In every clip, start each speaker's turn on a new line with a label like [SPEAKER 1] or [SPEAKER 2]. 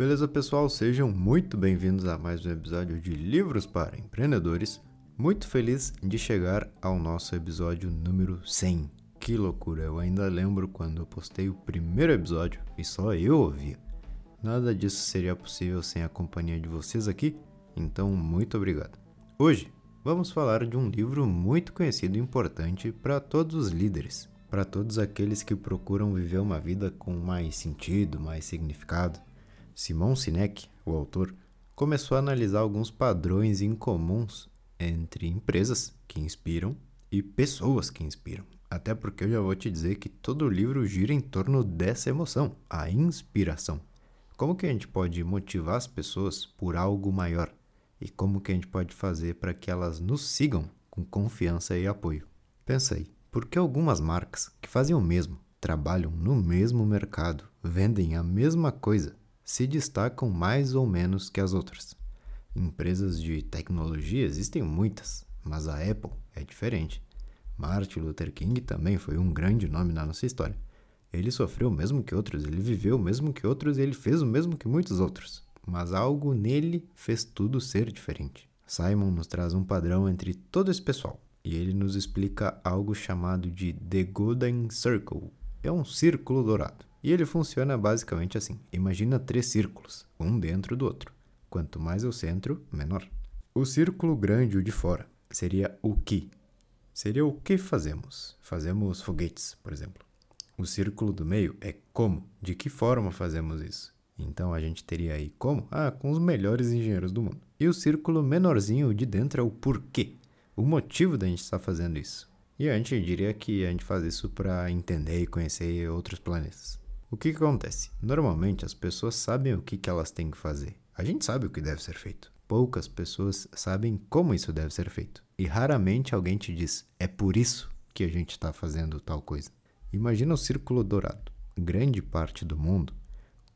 [SPEAKER 1] Beleza, pessoal? Sejam muito bem-vindos a mais um episódio de Livros para Empreendedores. Muito feliz de chegar ao nosso episódio número 100. Que loucura! Eu ainda lembro quando eu postei o primeiro episódio e só eu ouvia. Nada disso seria possível sem a companhia de vocês aqui, então muito obrigado. Hoje vamos falar de um livro muito conhecido e importante para todos os líderes, para todos aqueles que procuram viver uma vida com mais sentido, mais significado. Simon Sinek, o autor, começou a analisar alguns padrões incomuns entre empresas que inspiram e pessoas que inspiram. Até porque eu já vou te dizer que todo livro gira em torno dessa emoção, a inspiração. Como que a gente pode motivar as pessoas por algo maior? E como que a gente pode fazer para que elas nos sigam com confiança e apoio? Pensa aí, por que algumas marcas que fazem o mesmo, trabalham no mesmo mercado, vendem a mesma coisa, se destacam mais ou menos que as outras? Empresas de tecnologia existem muitas, mas a Apple é diferente. Martin Luther King também foi um grande nome na nossa história. Ele sofreu o mesmo que outros, ele viveu o mesmo que outros e ele fez o mesmo que muitos outros. Mas algo nele fez tudo ser diferente. Simon nos traz um padrão entre todo esse pessoal e ele nos explica algo chamado de The Golden Circle. É um círculo dourado. E ele funciona basicamente assim: imagina três círculos, um dentro do outro. Quanto mais o centro, menor. O círculo grande, o de fora, seria o que. Seria o que fazemos. Fazemos foguetes, por exemplo. O círculo do meio é como, de que forma fazemos isso. Então a gente teria aí como? Ah, com os melhores engenheiros do mundo. E o círculo menorzinho de dentro é o porquê, o motivo da gente estar fazendo isso. E a gente diria que a gente faz isso para entender e conhecer outros planetas. O que, que, acontece? Normalmente as pessoas sabem o que, que elas têm que fazer. A gente sabe o que deve ser feito. Poucas pessoas sabem como isso deve ser feito. E raramente alguém te diz: é por isso que a gente está fazendo tal coisa. Imagina o círculo dourado. Grande parte do mundo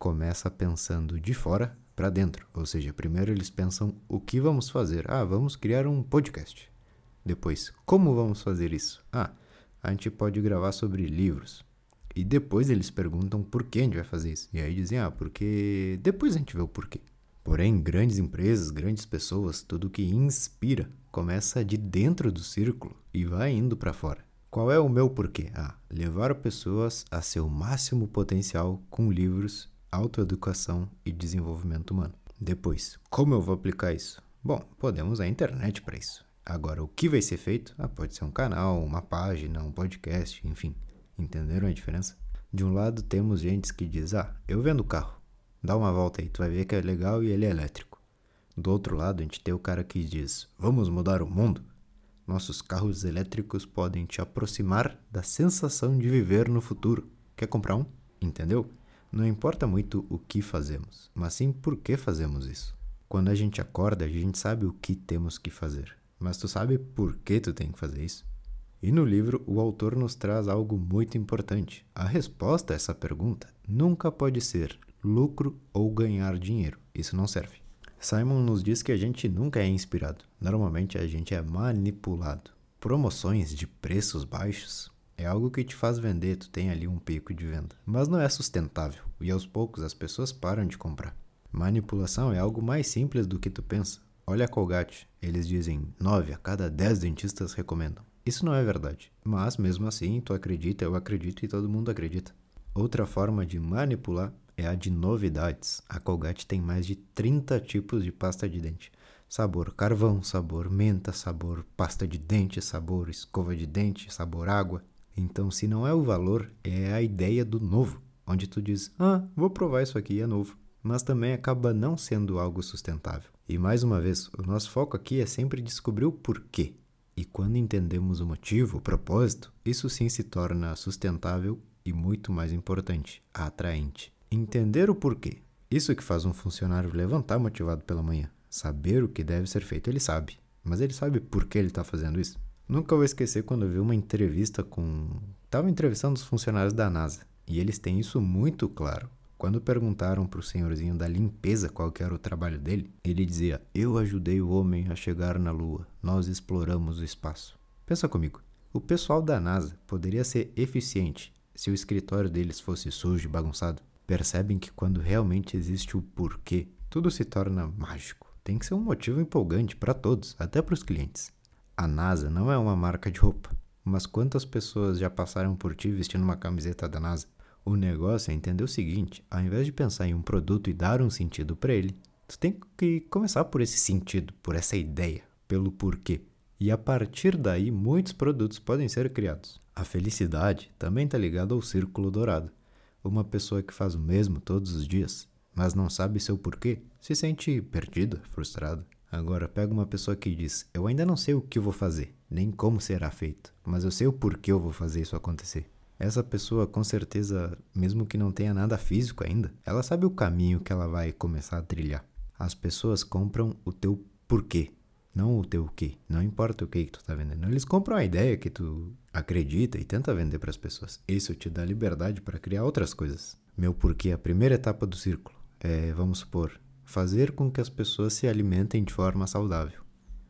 [SPEAKER 1] começa pensando de fora para dentro. Ou seja, primeiro eles pensam o que vamos fazer. Ah, vamos criar um podcast. Depois, como vamos fazer isso? Ah, a gente pode gravar sobre livros. E depois eles perguntam por que a gente vai fazer isso. E aí dizem, ah, porque depois a gente vê o porquê. Porém, grandes empresas, grandes pessoas, tudo que inspira começa de dentro do círculo e vai indo para fora. Qual é o meu porquê? Ah, levar pessoas a seu máximo potencial com livros, autoeducação e desenvolvimento humano. Depois, como eu vou aplicar isso? Bom, podemos a internet para isso. Agora, o que vai ser feito? Ah, pode ser um canal, uma página, um podcast, enfim. Entenderam a diferença? De um lado temos gente que diz: "Ah, eu vendo carro. Dá uma volta aí, tu vai ver que é legal e ele é elétrico". Do outro lado, a gente tem o cara que diz: "Vamos mudar o mundo". Nossos carros elétricos podem te aproximar da sensação de viver no futuro. Quer comprar um? Entendeu? Não importa muito o que fazemos, mas sim por que fazemos isso. Quando a gente acorda, a gente sabe o que temos que fazer, mas tu sabe por que tu tem que fazer isso? E no livro, o autor nos traz algo muito importante. A resposta a essa pergunta nunca pode ser lucro ou ganhar dinheiro. Isso não serve. Simon nos diz que a gente nunca é inspirado. Normalmente a gente é manipulado. Promoções de preços baixos é algo que te faz vender, tu tem ali um pico de venda. Mas não é sustentável e aos poucos as pessoas param de comprar. Manipulação é algo mais simples do que tu pensa. Olha a Colgate, eles dizem 9 a cada 10 dentistas recomendam. Isso não é verdade, mas mesmo assim tu acredita, eu acredito e todo mundo acredita. Outra forma de manipular é a de novidades. A Colgate tem mais de 30 tipos de pasta de dente. Sabor carvão, sabor menta, sabor pasta de dente, sabor escova de dente, sabor água. Então, se não é o valor, é a ideia do novo, onde tu diz: "Ah, vou provar isso aqui, é novo". Mas também acaba não sendo algo sustentável. E mais uma vez, o nosso foco aqui é sempre descobrir o porquê. E quando entendemos o motivo, o propósito, isso sim se torna sustentável e muito mais importante, atraente. Entender o porquê. Isso que faz um funcionário levantar motivado pela manhã. Saber o que deve ser feito, ele sabe. Mas ele sabe por que ele está fazendo isso? Nunca vou esquecer quando eu vi uma entrevista com. Estava entrevistando os funcionários da NASA. E eles têm isso muito claro. Quando perguntaram para o senhorzinho da limpeza qual que era o trabalho dele, ele dizia: Eu ajudei o homem a chegar na Lua. Nós exploramos o espaço. Pensa comigo. O pessoal da NASA poderia ser eficiente se o escritório deles fosse sujo e bagunçado. percebem que quando realmente existe o porquê, tudo se torna mágico. Tem que ser um motivo empolgante para todos, até para os clientes. A NASA não é uma marca de roupa, mas quantas pessoas já passaram por ti vestindo uma camiseta da NASA? O negócio é entender o seguinte: ao invés de pensar em um produto e dar um sentido para ele, tu tem que começar por esse sentido, por essa ideia, pelo porquê. E a partir daí, muitos produtos podem ser criados. A felicidade também está ligada ao círculo dourado. Uma pessoa que faz o mesmo todos os dias, mas não sabe seu porquê, se sente perdida, frustrada. Agora, pega uma pessoa que diz: Eu ainda não sei o que vou fazer, nem como será feito, mas eu sei o porquê eu vou fazer isso acontecer. Essa pessoa, com certeza, mesmo que não tenha nada físico ainda, ela sabe o caminho que ela vai começar a trilhar. As pessoas compram o teu porquê, não o teu quê. Não importa o que, que tu tá vendendo. Eles compram a ideia que tu acredita e tenta vender para as pessoas. Isso te dá liberdade para criar outras coisas. Meu porquê, a primeira etapa do círculo é, vamos supor, fazer com que as pessoas se alimentem de forma saudável.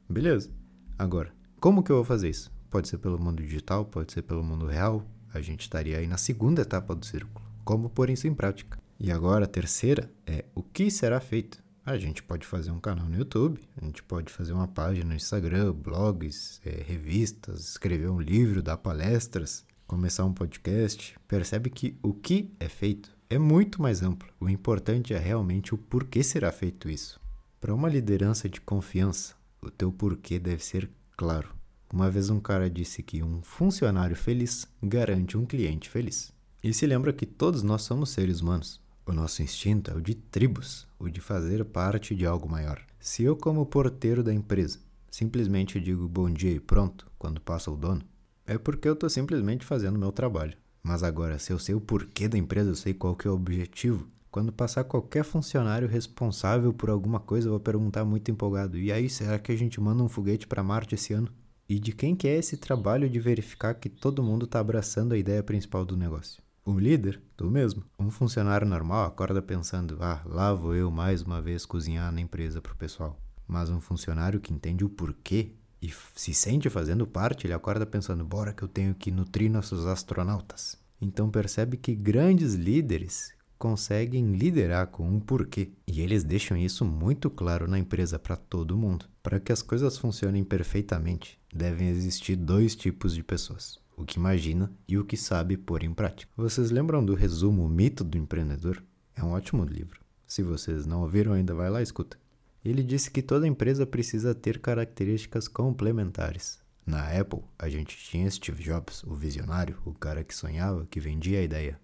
[SPEAKER 1] Beleza. Agora, como que eu vou fazer isso? Pode ser pelo mundo digital, pode ser pelo mundo real. A gente estaria aí na segunda etapa do círculo. Como pôr isso em prática? E agora a terceira é o que será feito? A gente pode fazer um canal no YouTube, a gente pode fazer uma página no Instagram, blogs, é, revistas, escrever um livro, dar palestras, começar um podcast. Percebe que o que é feito é muito mais amplo. O importante é realmente o porquê será feito isso. Para uma liderança de confiança, o teu porquê deve ser claro. Uma vez um cara disse que um funcionário feliz garante um cliente feliz. E se lembra que todos nós somos seres humanos. O nosso instinto é o de tribos, o de fazer parte de algo maior. Se eu, como porteiro da empresa, simplesmente digo bom dia e pronto quando passa o dono, é porque eu estou simplesmente fazendo o meu trabalho. Mas agora, se eu sei o porquê da empresa, eu sei qual que é o objetivo, quando passar qualquer funcionário responsável por alguma coisa, eu vou perguntar muito empolgado: e aí, será que a gente manda um foguete para Marte esse ano? E de quem que é esse trabalho de verificar que todo mundo está abraçando a ideia principal do negócio? O líder, tu mesmo. Um funcionário normal acorda pensando: ah, lá vou eu mais uma vez cozinhar na empresa pro pessoal. Mas um funcionário que entende o porquê e se sente fazendo parte, ele acorda pensando: bora que eu tenho que nutrir nossos astronautas. Então percebe que grandes líderes conseguem liderar com um porquê. E eles deixam isso muito claro na empresa para todo mundo. Para que as coisas funcionem perfeitamente, devem existir dois tipos de pessoas o que imagina e o que sabe pôr em prática. Vocês lembram do resumo O Mito do Empreendedor? É um ótimo livro. Se vocês não ouviram ainda, vai lá e escuta. Ele disse que toda empresa precisa ter características complementares. Na Apple, a gente tinha Steve Jobs, o visionário, o cara que sonhava, que vendia a ideia.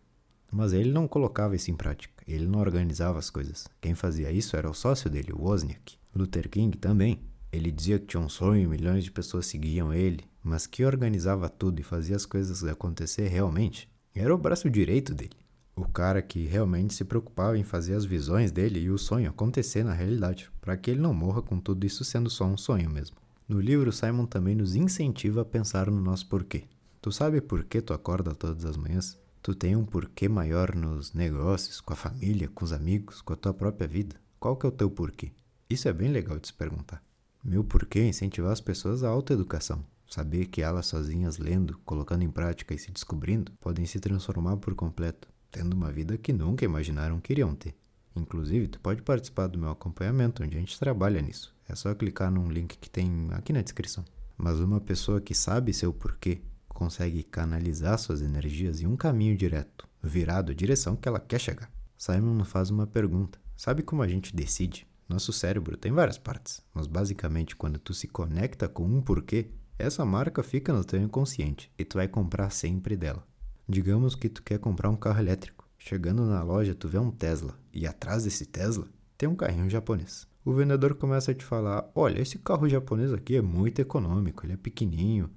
[SPEAKER 1] Mas ele não colocava isso em prática, ele não organizava as coisas. Quem fazia isso era o sócio dele, o Wozniak. Luther King também. Ele dizia que tinha um sonho, milhões de pessoas seguiam ele, mas que organizava tudo e fazia as coisas acontecer realmente era o braço direito dele. O cara que realmente se preocupava em fazer as visões dele e o sonho acontecer na realidade, para que ele não morra com tudo isso sendo só um sonho mesmo. No livro, Simon também nos incentiva a pensar no nosso porquê. Tu sabe por que tu acorda todas as manhãs? Tu tem um porquê maior nos negócios, com a família, com os amigos, com a tua própria vida? Qual que é o teu porquê? Isso é bem legal de se perguntar. Meu porquê é incentivar as pessoas à autoeducação, Saber que elas sozinhas lendo, colocando em prática e se descobrindo, podem se transformar por completo, tendo uma vida que nunca imaginaram que iriam ter. Inclusive, tu pode participar do meu acompanhamento, onde a gente trabalha nisso. É só clicar num link que tem aqui na descrição. Mas uma pessoa que sabe seu porquê consegue canalizar suas energias em um caminho direto, virado à direção que ela quer chegar. Simon faz uma pergunta: Sabe como a gente decide? Nosso cérebro tem várias partes, mas basicamente quando tu se conecta com um porquê, essa marca fica no teu inconsciente e tu vai comprar sempre dela. Digamos que tu quer comprar um carro elétrico. Chegando na loja, tu vê um Tesla e atrás desse Tesla tem um carrinho japonês. O vendedor começa a te falar: "Olha, esse carro japonês aqui é muito econômico, ele é pequenininho".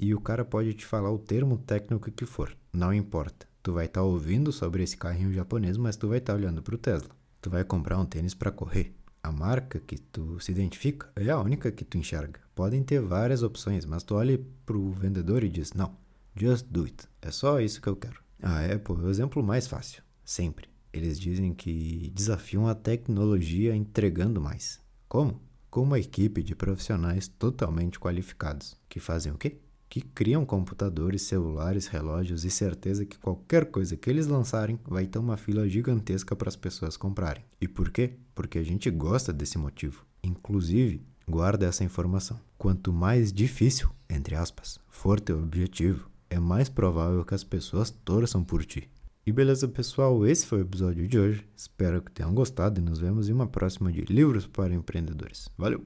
[SPEAKER 1] E o cara pode te falar o termo técnico que for, não importa. Tu vai estar tá ouvindo sobre esse carrinho japonês, mas tu vai estar tá olhando para o Tesla. Tu vai comprar um tênis para correr a marca que tu se identifica é a única que tu enxerga. Podem ter várias opções, mas tu olha pro vendedor e diz: "Não, just do it. É só isso que eu quero". A Apple é o exemplo mais fácil, sempre. Eles dizem que desafiam a tecnologia entregando mais. Como? Com uma equipe de profissionais totalmente qualificados, que fazem o quê? Que criam computadores, celulares, relógios e certeza que qualquer coisa que eles lançarem vai ter uma fila gigantesca para as pessoas comprarem. E por quê? Porque a gente gosta desse motivo. Inclusive, guarda essa informação. Quanto mais difícil, entre aspas, for teu objetivo, é mais provável que as pessoas torçam por ti. E beleza, pessoal, esse foi o episódio de hoje. Espero que tenham gostado e nos vemos em uma próxima de Livros para Empreendedores. Valeu!